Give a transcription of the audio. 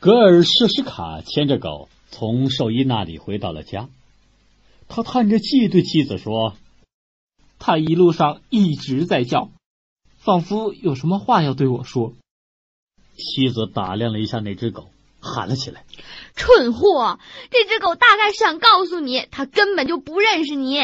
格尔舍什卡牵着狗从兽医那里回到了家，他叹着气对妻子说：“他一路上一直在叫，仿佛有什么话要对我说。”妻子打量了一下那只狗，喊了起来：“蠢货！这只狗大概是想告诉你，它根本就不认识你。”